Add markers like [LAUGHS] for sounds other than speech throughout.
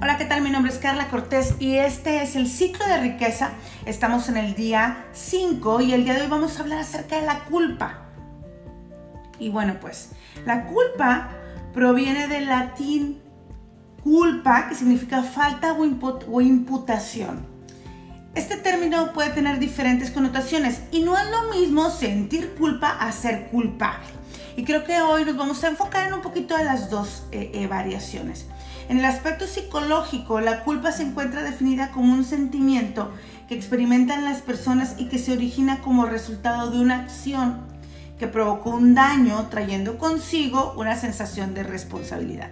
Hola, ¿qué tal? Mi nombre es Carla Cortés y este es el ciclo de riqueza. Estamos en el día 5 y el día de hoy vamos a hablar acerca de la culpa. Y bueno, pues la culpa proviene del latín culpa, que significa falta o, imputación. Este término puede tener diferentes connotaciones y no es lo mismo sentir culpa a ser culpable. Y creo que hoy nos vamos a enfocar en un poquito de las dos eh, eh, variaciones. En el aspecto psicológico, la culpa se encuentra definida como un sentimiento que experimentan las personas y que se origina como resultado de una acción que provocó un daño trayendo consigo una sensación de responsabilidad.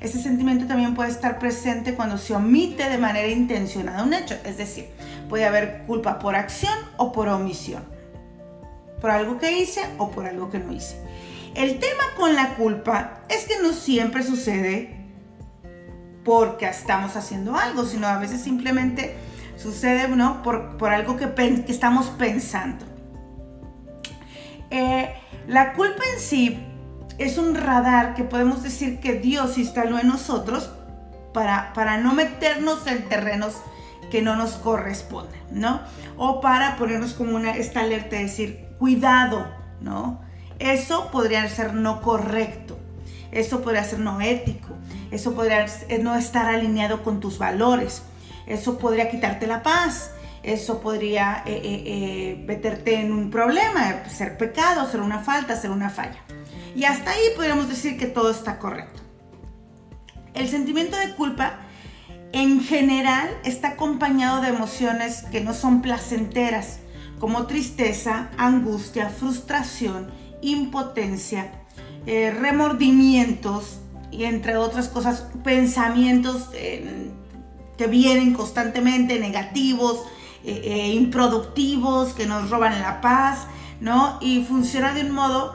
Este sentimiento también puede estar presente cuando se omite de manera intencionada un hecho, es decir, puede haber culpa por acción o por omisión, por algo que hice o por algo que no hice. El tema con la culpa es que no siempre sucede porque estamos haciendo algo, sino a veces simplemente sucede ¿no? por, algo que, estamos pensando. Eh, la culpa en sí es un radar que podemos decir que Dios instaló en nosotros para, para no meternos en terrenos que no nos corresponden, ¿no? O para ponernos como una, esta alerta de decir, cuidado, ¿no? Eso podría ser no correcto, eso podría ser no ético, eso podría no estar alineado con tus valores. Eso podría quitarte la paz. Eso podría eh, eh, eh, meterte en un problema, ser pecado, ser una falta, ser una falla. Y hasta ahí podríamos decir que todo está correcto. El sentimiento de culpa en general está acompañado de emociones que no son placenteras, como tristeza, angustia, frustración, impotencia, remordimientos, y entre otras cosas, pensamientos eh, que vienen constantemente, negativos, eh, eh, improductivos, que nos roban la paz, ¿no? Y funciona de un modo...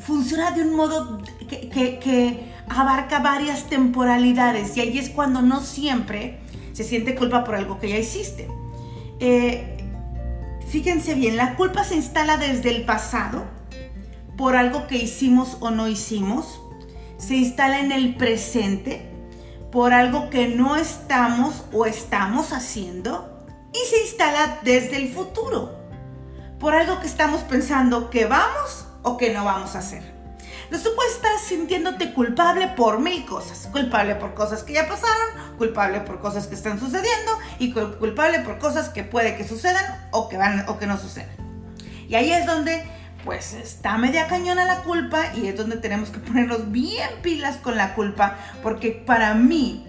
funciona de un modo que, que abarca varias temporalidades y ahí es cuando no siempre se siente culpa por algo que ya hiciste. fíjense bien, la culpa se instala desde el pasado, por algo que hicimos o no hicimos, se instala en el presente por algo que no estamos o estamos haciendo y se instala desde el futuro por algo que estamos pensando que vamos o que no vamos a hacer. Entonces tú puedes estar sintiéndote culpable por mil cosas. Culpable por cosas que ya pasaron, culpable por cosas que están sucediendo y culpable por cosas que puede que sucedan o que, van, o que no sucedan. Y ahí es donde pues está media cañona la culpa y es donde tenemos que ponernos bien pilas con la culpa, porque para mí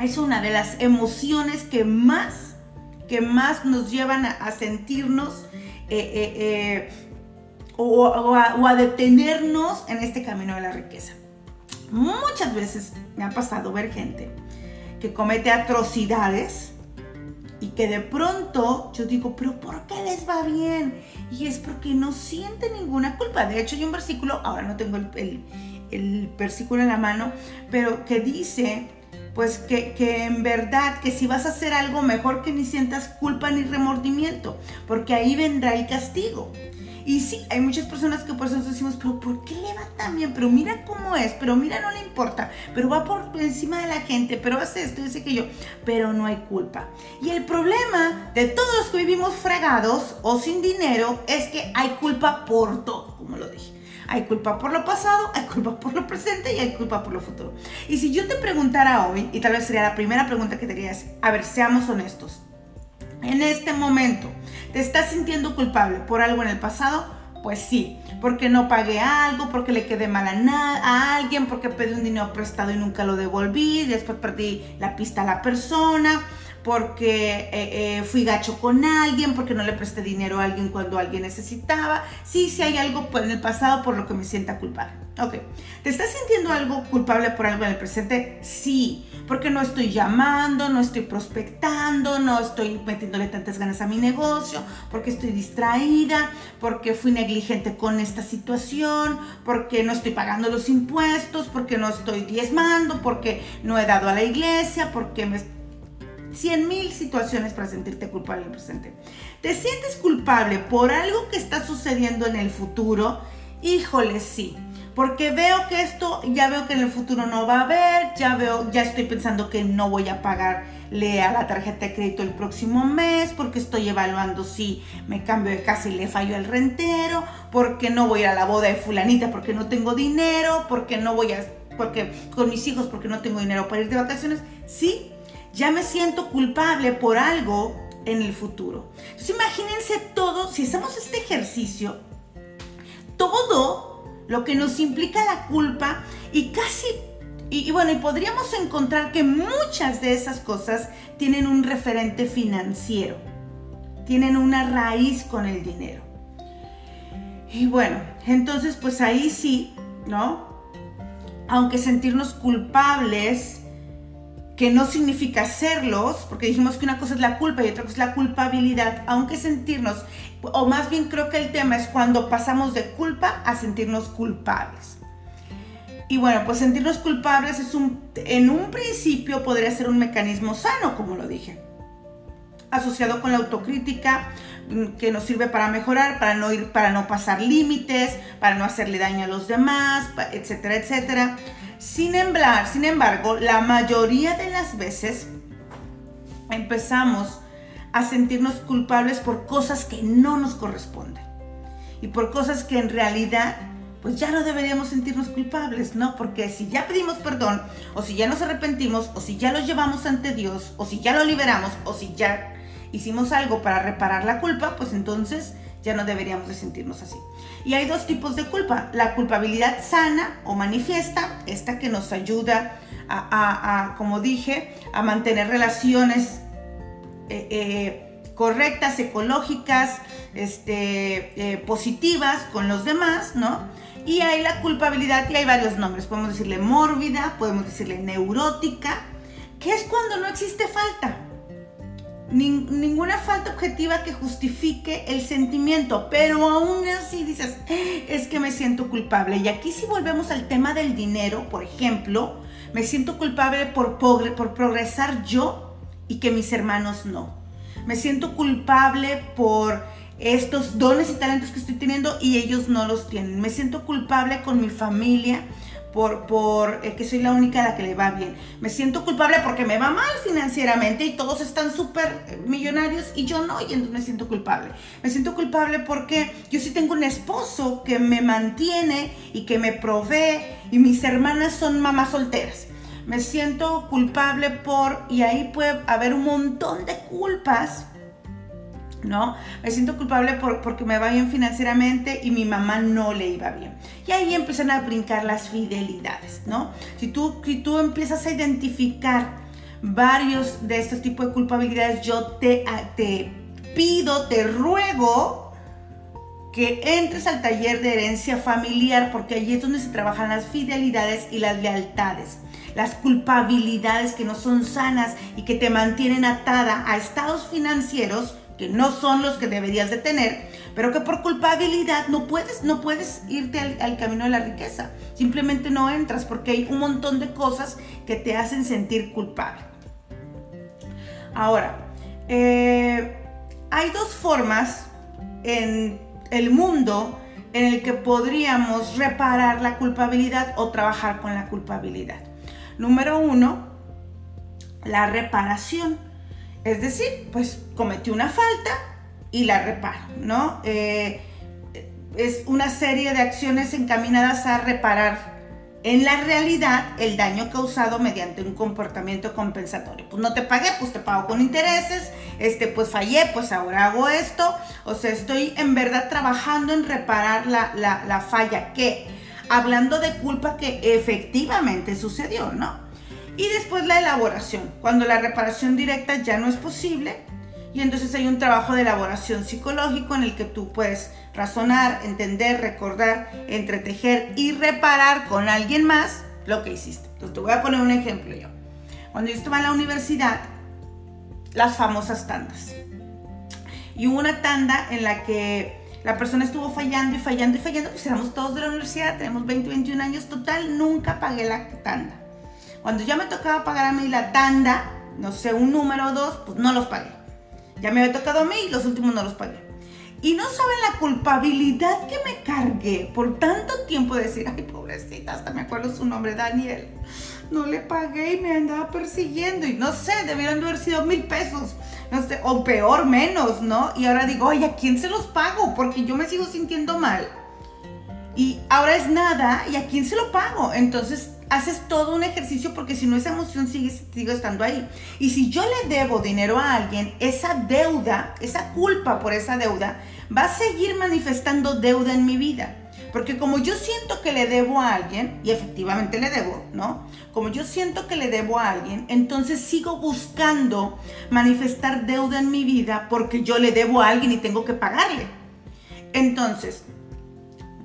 es una de las emociones que más, que más nos llevan a, sentirnos eh, eh, eh, o, a, detenernos en este camino de la riqueza. Muchas veces me ha pasado ver gente que comete atrocidades y que de pronto yo digo, pero ¿por qué les va bien? Y es porque no siente ninguna culpa. De hecho, hay un versículo, ahora no tengo el, el, versículo en la mano, pero que dice, pues que, que, en verdad, que si vas a hacer algo mejor que ni sientas culpa ni remordimiento, porque ahí vendrá el castigo. Y sí, hay muchas personas que por eso nos decimos, pero ¿por qué le va tan bien? Pero mira cómo es, pero mira, no le importa, pero va por encima de la gente, pero hace esto, dice que yo, pero no hay culpa. Y el problema de todos los que vivimos fregados o sin dinero es que hay culpa por todo, como lo dije. Hay culpa por lo pasado, hay culpa por lo presente y hay culpa por lo futuro. Y si yo te preguntara hoy, y tal vez sería la primera pregunta que te a ver, seamos honestos, en este momento, ¿te estás sintiendo culpable por algo en el pasado? Pues sí, porque no pagué algo, porque le quedé mal a, alguien, porque pedí un dinero prestado y nunca lo devolví, después perdí la pista a la persona, porque eh, eh, fui gacho con alguien, porque no le presté dinero a alguien cuando alguien necesitaba. Sí, sí hay algo en el pasado por lo que me sienta culpable. Ok, ¿te estás sintiendo algo culpable por algo en el presente? Sí, porque no estoy llamando, no estoy prospectando, no estoy metiéndole tantas ganas a mi negocio, porque estoy distraída, porque fui negligente con esta situación, porque no estoy pagando los impuestos, porque no estoy diezmando, porque no he dado a la iglesia, porque me 100 mil situaciones para sentirte culpable en el presente. ¿Te sientes culpable por algo que está sucediendo en el futuro? Híjole, sí. Porque veo que esto, ya veo que en el futuro no va a haber, ya veo, ya estoy pensando que no voy a pagarle a la tarjeta de crédito el próximo mes, porque estoy evaluando si me cambio de casa y le fallo al rentero, porque no voy a la boda de fulanita porque no tengo dinero, porque no voy a, porque con mis hijos porque no tengo dinero para ir de vacaciones. Sí, ya me siento culpable por algo en el futuro. Entonces imagínense todo, si hacemos este ejercicio, todo lo que nos implica la culpa y casi, y, bueno, podríamos encontrar que muchas de esas cosas tienen un referente financiero, tienen una raíz con el dinero. Y bueno, entonces pues ahí sí, ¿no? Aunque sentirnos culpables que no significa serlos, porque dijimos que una cosa es la culpa y otra cosa es la culpabilidad, aunque sentirnos, o más bien creo que el tema es cuando pasamos de culpa a sentirnos culpables. Y bueno, pues sentirnos culpables es un, en un principio podría ser un mecanismo sano, como lo dije, asociado con la autocrítica mm, que nos sirve para mejorar, para no ir, para no pasar límites, para no hacerle daño a los demás, etcétera, etcétera. Sin, sin embargo, la mayoría de las veces empezamos a sentirnos culpables por cosas que no nos corresponden y por cosas que en realidad pues ya no deberíamos sentirnos culpables, ¿no? Porque si ya pedimos perdón, o si ya nos arrepentimos, o si ya lo llevamos ante Dios, o si ya lo liberamos, o si ya hicimos algo para reparar la culpa, pues entonces ya no deberíamos de sentirnos así. Y hay dos tipos de culpa. La culpabilidad sana o manifiesta, esta que nos ayuda a, como dije, a mantener relaciones eh, eh, correctas, ecológicas, este, eh, positivas con los demás, ¿no? Y hay la culpabilidad, y hay varios nombres. Podemos decirle mórbida, podemos decirle neurótica, que es cuando no existe falta ninguna falta objetiva que justifique el sentimiento, pero aún así dices, es que me siento culpable. Y aquí si volvemos al tema del dinero, por ejemplo, me siento culpable por, por progresar yo y que mis hermanos no. Me siento culpable por estos dones y talentos que estoy teniendo y ellos no los tienen. Me siento culpable con mi familia por, por eh, que soy la única a la que le va bien. Me siento culpable porque me va mal financieramente y todos están súper millonarios y yo no, y entonces me siento culpable. Me siento culpable porque yo sí tengo un esposo que me mantiene y que me provee y mis hermanas son mamás solteras. Me siento culpable por, y ahí puede haber un montón de culpas ¿no? Me siento culpable porque me va bien financieramente y mi mamá no le iba bien. Y ahí empiezan a brincar las fidelidades, ¿no? Si tú, si tú empiezas a identificar varios de estos tipos de culpabilidades, yo te, te pido, te ruego que entres al taller de herencia familiar porque allí es donde se trabajan las fidelidades y las lealtades las culpabilidades que no son sanas y que te mantienen atada a estados financieros que no son los que deberías de tener, pero que por culpabilidad no puedes, no puedes irte al, camino de la riqueza. Simplemente no entras porque hay un montón de cosas que te hacen sentir culpable. Ahora, eh, hay dos formas en el mundo en el que podríamos reparar la culpabilidad o trabajar con la culpabilidad. Número uno, la reparación. Es decir, pues cometió una falta y la reparo, ¿no? Eh, es una serie de acciones encaminadas a reparar en la realidad el daño causado mediante un comportamiento compensatorio. Pues no te pagué, pues te pago con intereses, este, pues fallé, pues ahora hago esto. O sea, estoy en verdad trabajando en reparar la, la falla que, hablando de culpa que efectivamente sucedió, ¿no? Y después la elaboración, cuando la reparación directa ya no es posible. Y entonces hay un trabajo de elaboración psicológico en el que tú puedes razonar, entender, recordar, entretejer y reparar con alguien más lo que hiciste. Entonces te voy a poner un ejemplo yo. Cuando yo estaba en la universidad, las famosas tandas. Y hubo una tanda en la que la persona estuvo fallando y fallando y fallando, pues éramos todos de la universidad, tenemos 20, 21 años, total, nunca pagué la tanda. Cuando ya me tocaba pagar a mí la tanda, no sé, un número o dos, pues no los pagué. Ya me había tocado a mí y los últimos no los pagué. Y no saben la culpabilidad que me cargué por tanto tiempo de decir, ay, pobrecita, hasta me acuerdo su nombre, Daniel. No le pagué y me andaba persiguiendo. Y no sé, debieron de haber sido mil pesos. No sé, o peor, menos, ¿no? Y ahora digo, oye, ¿a quién se los pago? Porque yo me sigo sintiendo mal. Y ahora es nada, ¿y a quién se lo pago? Entonces haces todo un ejercicio porque si no esa emoción sigue, sigue estando ahí. Y si yo le debo dinero a alguien, esa deuda, esa culpa por esa deuda, va a seguir manifestando deuda en mi vida. Porque como yo siento que le debo a alguien, y efectivamente le debo, ¿no? Como yo siento que le debo a alguien, entonces sigo buscando manifestar deuda en mi vida porque yo le debo a alguien y tengo que pagarle. Entonces,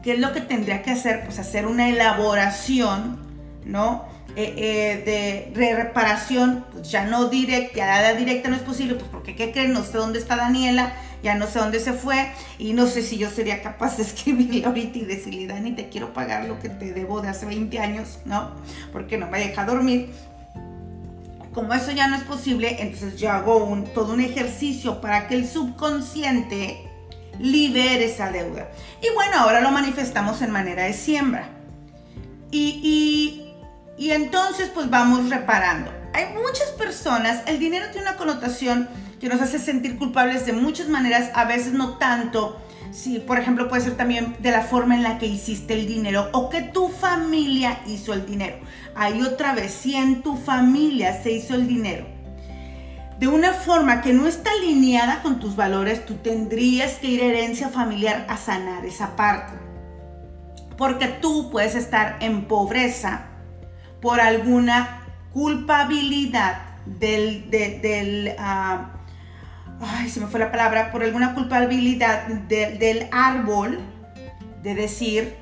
¿qué es lo que tendría que hacer? Pues hacer una elaboración ¿no? Eh, eh, de, reparación, pues ya no directa, ya la directa no es posible, pues porque ¿qué creen? No sé dónde está Daniela, ya no sé dónde se fue y no sé si yo sería capaz de [LAUGHS] escribirle ahorita y decirle, Dani, te quiero pagar lo que te debo de hace 20 años, ¿no? Porque no me deja dormir. Como eso ya no es posible, entonces yo hago un, todo un ejercicio para que el subconsciente libere esa deuda. Y bueno, ahora lo manifestamos en manera de siembra. y entonces pues vamos reparando. Hay muchas personas, el dinero tiene una connotación que nos hace sentir culpables de muchas maneras, a veces no tanto. Si, por ejemplo, puede ser también de la forma en la que hiciste el dinero o que tu familia hizo el dinero. Hay otra vez, si en tu familia se hizo el dinero de una forma que no está alineada con tus valores, tú tendrías que ir a herencia familiar a sanar esa parte. Porque tú puedes estar en pobreza por alguna culpabilidad del, del ah, ay, se me fue la palabra, por alguna culpabilidad del árbol de decir,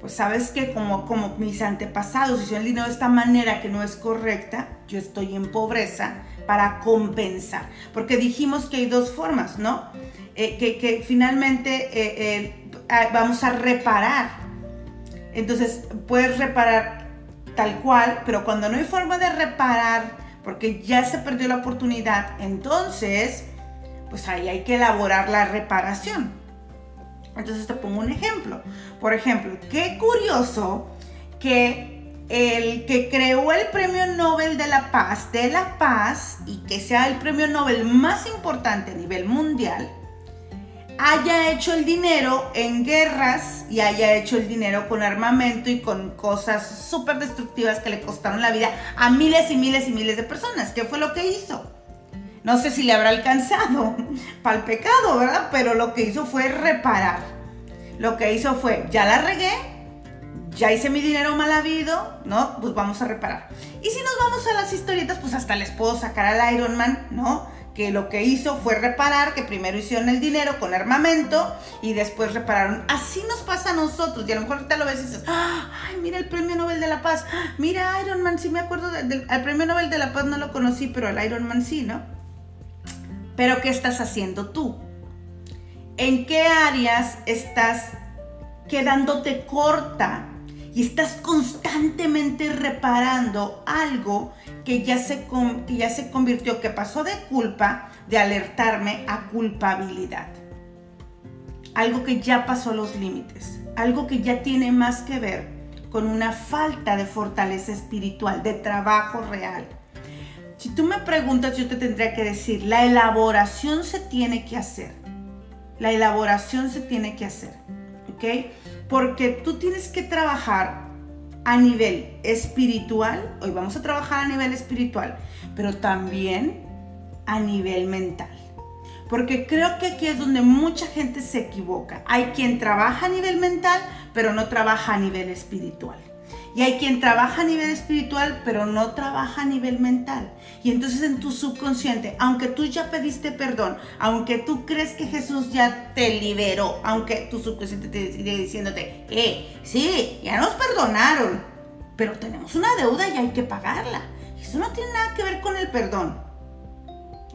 pues sabes que como, como mis antepasados hicieron el dinero de esta manera que no es correcta, yo estoy en pobreza para compensar. Porque dijimos que hay dos formas, ¿no? Eh, que, finalmente eh, eh, ah, vamos a reparar. Entonces, puedes reparar tal cual, pero cuando no hay forma de reparar, porque ya se perdió la oportunidad, entonces, pues ahí hay que elaborar la reparación. Entonces te pongo un ejemplo. Por ejemplo, qué curioso que el que creó el Premio Nobel de la Paz, de la Paz, y que sea el Premio Nobel más importante a nivel mundial, haya hecho el dinero en guerras y haya hecho el dinero con armamento y con cosas súper destructivas que le costaron la vida a miles y miles y miles de personas. ¿Qué fue lo que hizo? No sé si le habrá alcanzado [LAUGHS] para el pecado, ¿verdad? Pero lo que hizo fue reparar. Lo que hizo fue, ya la regué, ya hice mi dinero mal habido, ¿no? Pues vamos a reparar. Y si nos vamos a las historietas, pues hasta les puedo sacar al Iron Man, ¿no? Que lo que hizo fue reparar, que primero hicieron el dinero con armamento y después repararon. Así nos pasa a nosotros. Y a lo mejor ahorita lo ves y dices, ay, mira el premio Nobel de la Paz. Mira Iron Man, sí me acuerdo del premio Nobel de la Paz, no lo conocí, pero el Iron Man sí, ¿no? Pero ¿qué estás haciendo tú? ¿En qué áreas estás quedándote corta y estás constantemente reparando algo que ya se, que ya se convirtió, que pasó de culpa, de alertarme a culpabilidad. Algo que ya pasó los límites, algo que ya tiene más que ver con una falta de fortaleza espiritual, de trabajo real. Si tú me preguntas, yo te tendría que decir, la elaboración se tiene que hacer. La elaboración se tiene que hacer. ¿Ok? Porque tú tienes que trabajar a nivel espiritual, hoy vamos a trabajar a nivel espiritual, pero también a nivel mental. Porque creo que aquí es donde mucha gente se equivoca. Hay quien trabaja a nivel mental, pero no trabaja a nivel espiritual. Y hay quien trabaja a nivel espiritual, pero no trabaja a nivel mental. Y entonces en tu subconsciente, aunque tú ya pediste perdón, aunque tú crees que Jesús ya te liberó, aunque tu subconsciente te sigue diciéndote, eh, sí, ya nos perdonaron, pero tenemos una deuda y hay que pagarla. Eso no tiene nada que ver con el perdón.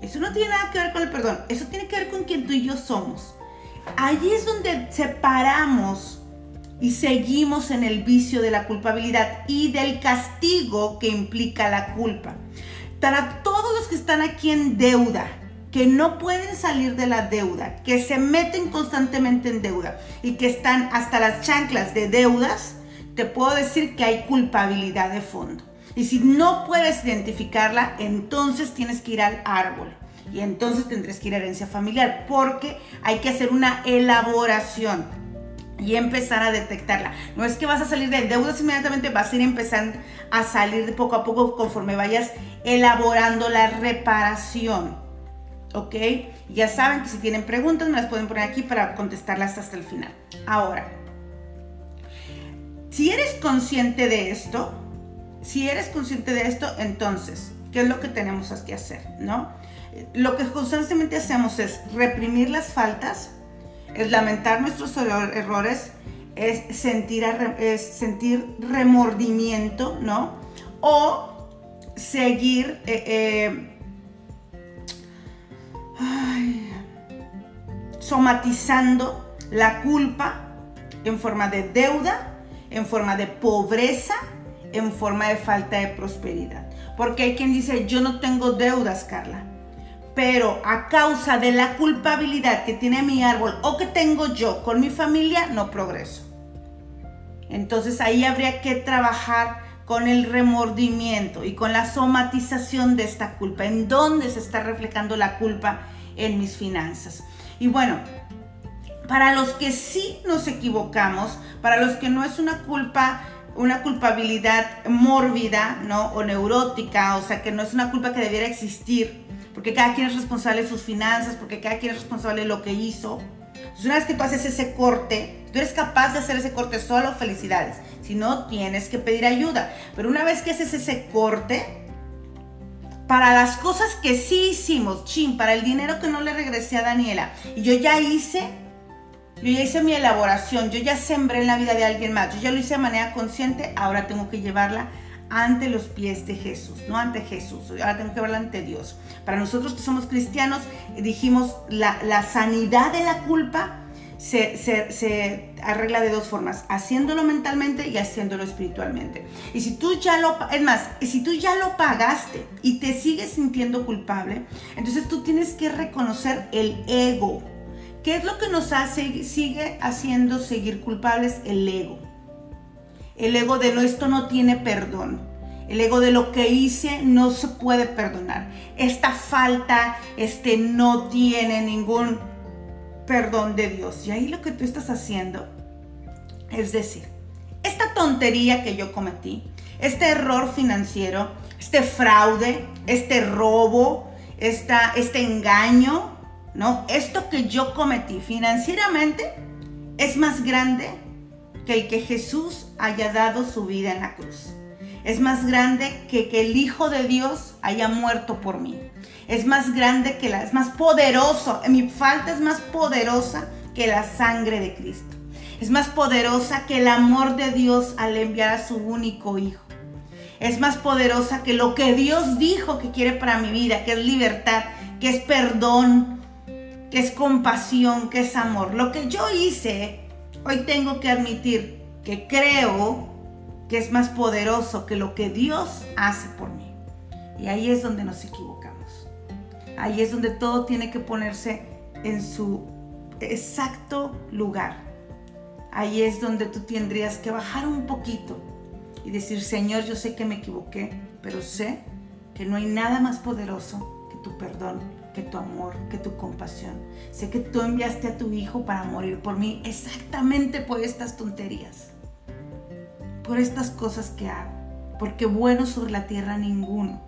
Eso no tiene nada que ver con el perdón. Eso tiene que ver con quien tú y yo somos. Allí es donde separamos y seguimos en el vicio de la culpabilidad y del castigo que implica la culpa. Para todos los que están aquí en deuda, que no pueden salir de la deuda, que se meten constantemente en deuda y que están hasta las chanclas de deudas, te puedo decir que hay culpabilidad de fondo. Y si no puedes identificarla, entonces tienes que ir al árbol. Y entonces tendrás que ir a herencia familiar, porque hay que hacer una elaboración y empezar a detectarla. No es que vas a salir de deudas inmediatamente, vas a ir empezando a salir de poco a poco conforme vayas elaborando la reparación. ¿Ok? Ya saben que si tienen preguntas me las pueden poner aquí para contestarlas hasta el final. Ahora, si eres consciente de esto, si eres consciente de esto, entonces, ¿qué es lo que tenemos que hacer? ¿No? Lo que constantemente hacemos es reprimir las faltas, es lamentar nuestros errores, es sentir, sentir remordimiento, ¿no? O seguir eh, eh, somatizando la culpa en forma de deuda, en forma de pobreza, en forma de falta de prosperidad. Porque hay quien dice, yo no tengo deudas, Carla pero a causa de la culpabilidad que tiene mi árbol o que tengo yo con mi familia, no progreso. Entonces ahí habría que trabajar con el remordimiento y con la somatización de esta culpa, en dónde se está reflejando la culpa en mis finanzas. Y bueno, para los que sí nos equivocamos, para los que no es una culpa una culpabilidad mórbida, ¿no? O neurótica, o sea, que no es una culpa que debiera existir, porque cada quien es responsable de sus finanzas, porque cada quien es responsable de lo que hizo. Entonces, una vez que tú haces ese corte, tú eres capaz de hacer ese corte solo, felicidades. Si no, tienes que pedir ayuda. Pero una vez que haces ese corte, para las cosas que sí hicimos, chin, para el dinero que no le regresé a Daniela, y yo ya hice, yo ya hice mi elaboración, yo ya sembré en la vida de alguien más, yo ya lo hice de manera consciente, ahora tengo que llevarla ante los pies de Jesús, no ante Jesús, ahora tengo que verla ante Dios. Para nosotros que somos cristianos, dijimos, la, sanidad de la culpa se, se, arregla de dos formas, haciéndolo mentalmente y haciéndolo espiritualmente. Y si tú ya lo, es más, si tú ya lo pagaste y te sigues sintiendo culpable, entonces tú tienes que reconocer el ego. ¿Qué es lo que nos hace, sigue haciendo seguir culpables? El ego. El ego de no, esto no tiene perdón. El ego de lo que hice no se puede perdonar. Esta falta este, no tiene ningún perdón de Dios. Y ahí lo que tú estás haciendo es decir, esta tontería que yo cometí, este error financiero, este fraude, este robo, esta, este engaño, ¿no? Esto que yo cometí financieramente es más grande que el que Jesús haya dado su vida en la cruz. Es más grande que que el Hijo de Dios haya muerto por mí. Es más grande que la, es más poderoso. Mi falta es más poderosa que la sangre de Cristo. Es más poderosa que el amor de Dios al enviar a su único Hijo. Es más poderosa que lo que Dios dijo que quiere para mi vida, que es libertad, que es perdón, que es compasión, que es amor. Lo que yo hice Hoy tengo que admitir que creo que es más poderoso que lo que Dios hace por mí. Y ahí es donde nos equivocamos. Ahí es donde todo tiene que ponerse en su exacto lugar. Ahí es donde tú tendrías que bajar un poquito y decir, Señor, yo sé que me equivoqué, pero sé que no hay nada más poderoso que tu perdón que tu amor, que tu compasión. Sé que tú enviaste a tu hijo para morir por mí exactamente por estas tonterías, por estas cosas que hago, porque bueno sobre la tierra ninguno.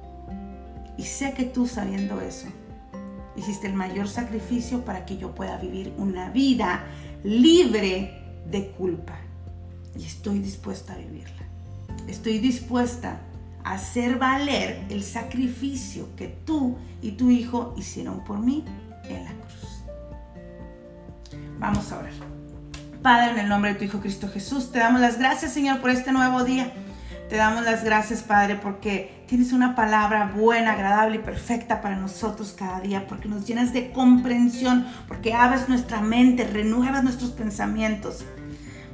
Y sé que tú sabiendo eso, hiciste el mayor sacrificio para que yo pueda vivir una vida libre de culpa. Y estoy dispuesta a vivirla. Estoy dispuesta hacer valer el sacrificio que tú y tu hijo hicieron por mí en la cruz. Vamos a orar. Padre, en el nombre de tu Hijo Cristo Jesús, te damos las gracias, Señor, por este nuevo día. Te damos las gracias, Padre, porque tienes una palabra buena, agradable y perfecta para nosotros cada día, porque nos llenas de comprensión, porque abres nuestra mente, renuevas nuestros pensamientos,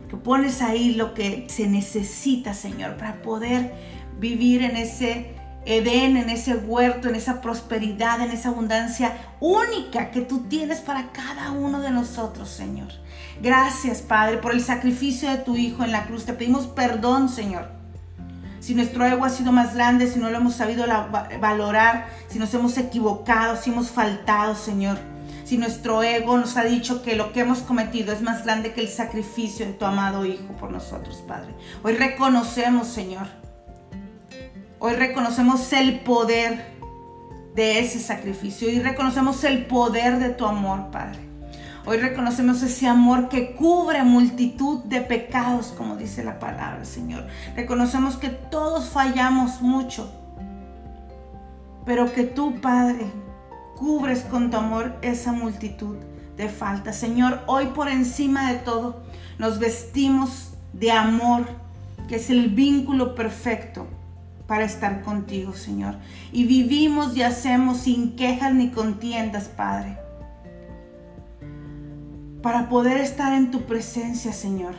que pones ahí lo que se necesita, Señor, para poder vivir en ese Edén, en ese huerto, en esa prosperidad, en esa abundancia única que tú tienes para cada uno de nosotros, Señor. Gracias, Padre, por el sacrificio de tu Hijo en la cruz. Te pedimos perdón, Señor. Si nuestro ego ha sido más grande, si no lo hemos sabido valorar, si nos hemos equivocado, si hemos faltado, Señor. Si nuestro ego nos ha dicho que lo que hemos cometido es más grande que el sacrificio de tu amado Hijo por nosotros, Padre. Hoy reconocemos, Señor. Hoy reconocemos el poder de ese sacrificio y reconocemos el poder de tu amor, Padre. Hoy reconocemos ese amor que cubre multitud de pecados, como dice la palabra, Señor. Reconocemos que todos fallamos mucho, pero que tú, Padre, cubres con tu amor esa multitud de faltas. Señor, hoy por encima de todo nos vestimos de amor, que es el vínculo perfecto para estar contigo, Señor. Y vivimos y hacemos sin quejas ni contiendas, Padre para poder estar en tu presencia, Señor,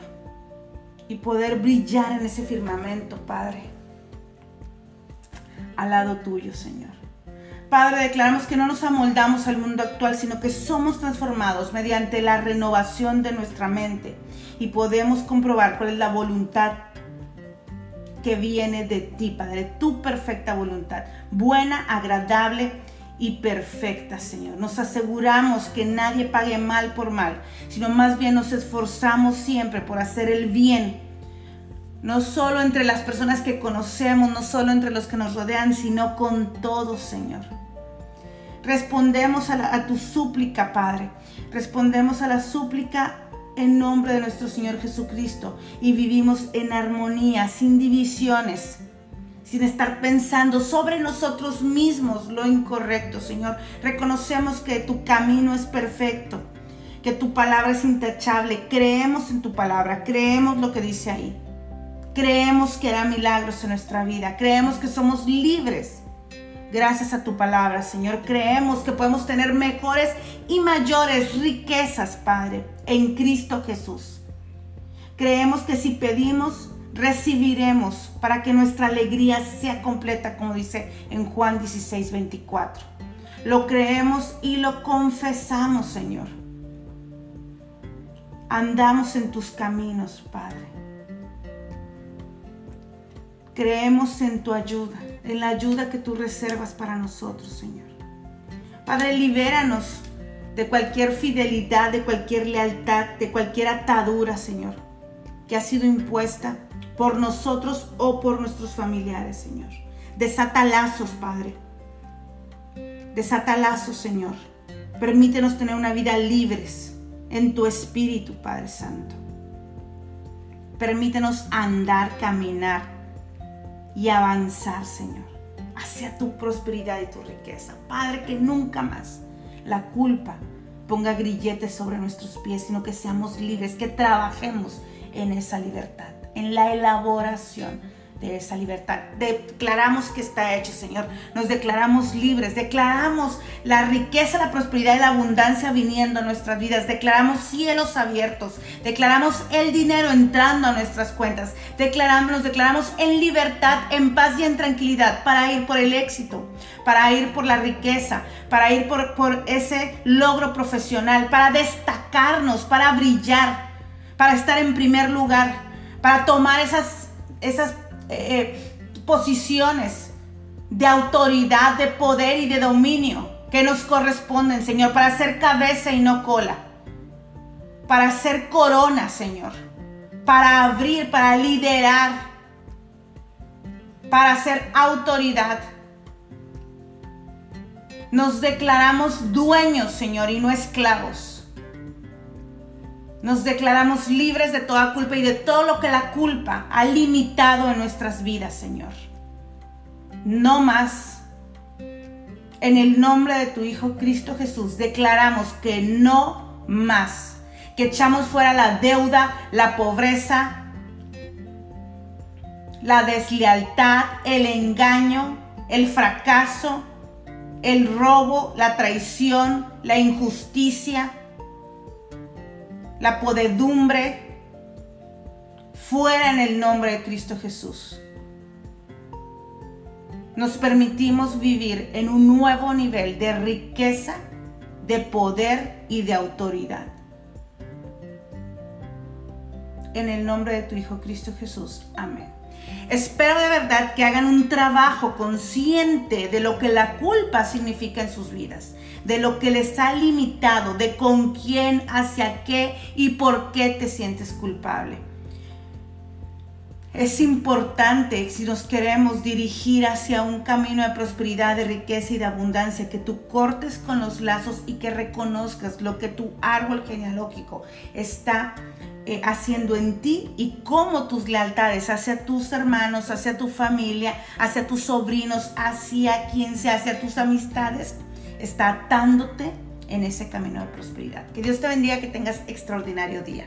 y poder brillar en ese firmamento, Padre, al lado tuyo, Señor. Padre, declaramos que no nos amoldamos al mundo actual, sino que somos transformados mediante la renovación de nuestra mente y podemos comprobar cuál es la voluntad que viene de ti, Padre, tu perfecta voluntad, buena, agradable y perfecta, Señor. Nos aseguramos que nadie pague mal por mal, sino más bien nos esforzamos siempre por hacer el bien, no solo entre las personas que conocemos, no solo entre los que nos rodean, sino con todos, Señor. Respondemos a, a tu súplica, Padre. Respondemos a la súplica en nombre de nuestro Señor Jesucristo y vivimos en armonía, sin divisiones sin estar pensando sobre nosotros mismos lo incorrecto, Señor. Reconocemos que tu camino es perfecto, que tu palabra es intachable. Creemos en tu palabra, creemos lo que dice ahí. Creemos que hará milagros en nuestra vida, creemos que somos libres. Gracias a tu palabra, Señor, creemos que podemos tener mejores y mayores riquezas, Padre, en Cristo Jesús. Creemos que si pedimos, recibiremos para que nuestra alegría sea completa, como dice en Juan 16, 24. Lo creemos y lo confesamos, Señor. Andamos en tus caminos, Padre. Creemos en tu ayuda, en la ayuda que tú reservas para nosotros, Señor. Padre, libéranos de cualquier fidelidad, de cualquier lealtad, de cualquier atadura, Señor, que ha sido impuesta por nosotros o por nuestros familiares, Señor. Desata lazos, Padre. Desata lazos, Señor. Permítenos tener una vida libres en tu espíritu, Padre Santo. Permítenos andar, caminar y avanzar, Señor, hacia tu prosperidad y tu riqueza. Padre, que nunca más la culpa ponga grilletes sobre nuestros pies, sino que seamos libres, que trabajemos en esa libertad en la elaboración de esa libertad. Declaramos que está hecho, Señor. Nos declaramos libres. Declaramos la riqueza, la prosperidad y la abundancia viniendo a nuestras vidas. Declaramos cielos abiertos. Declaramos el dinero entrando a nuestras cuentas. Declaramos, nos declaramos en libertad, en paz y en tranquilidad para ir por el éxito, para ir por la riqueza, para ir por, por ese logro profesional, para destacarnos, para brillar, para estar en primer lugar para tomar esas, esas eh, posiciones de autoridad, de poder y de dominio que nos corresponden, Señor, para ser cabeza y no cola, para ser corona, Señor, para abrir, para liderar, para ser autoridad. Nos declaramos dueños, Señor, y no esclavos. Nos declaramos libres de toda culpa y de todo lo que la culpa ha limitado en nuestras vidas, Señor. No más. En el nombre de tu Hijo Cristo Jesús declaramos que no más. Que echamos fuera la deuda, la pobreza, la deslealtad, el engaño, el fracaso, el robo, la traición, la injusticia la podedumbre, fuera en el nombre de Cristo Jesús. nos permitimos vivir en un nuevo nivel de riqueza, de poder y de autoridad. En el nombre de tu Hijo Cristo Jesús. Amén. Espero de verdad que hagan un trabajo consciente de lo que la culpa significa en sus vidas, de lo que les ha limitado, de con quién, hacia qué y por qué te sientes culpable. Es importante si nos queremos dirigir hacia un camino de prosperidad, de riqueza y de abundancia, que tú cortes con los lazos y que reconozcas lo que tu árbol genealógico está eh, haciendo en ti y cómo tus lealtades hacia tus hermanos, hacia tu familia, hacia tus sobrinos, hacia quien sea, hacia tus amistades, está atándote en ese camino de prosperidad. Que Dios te bendiga, que tengas extraordinario día.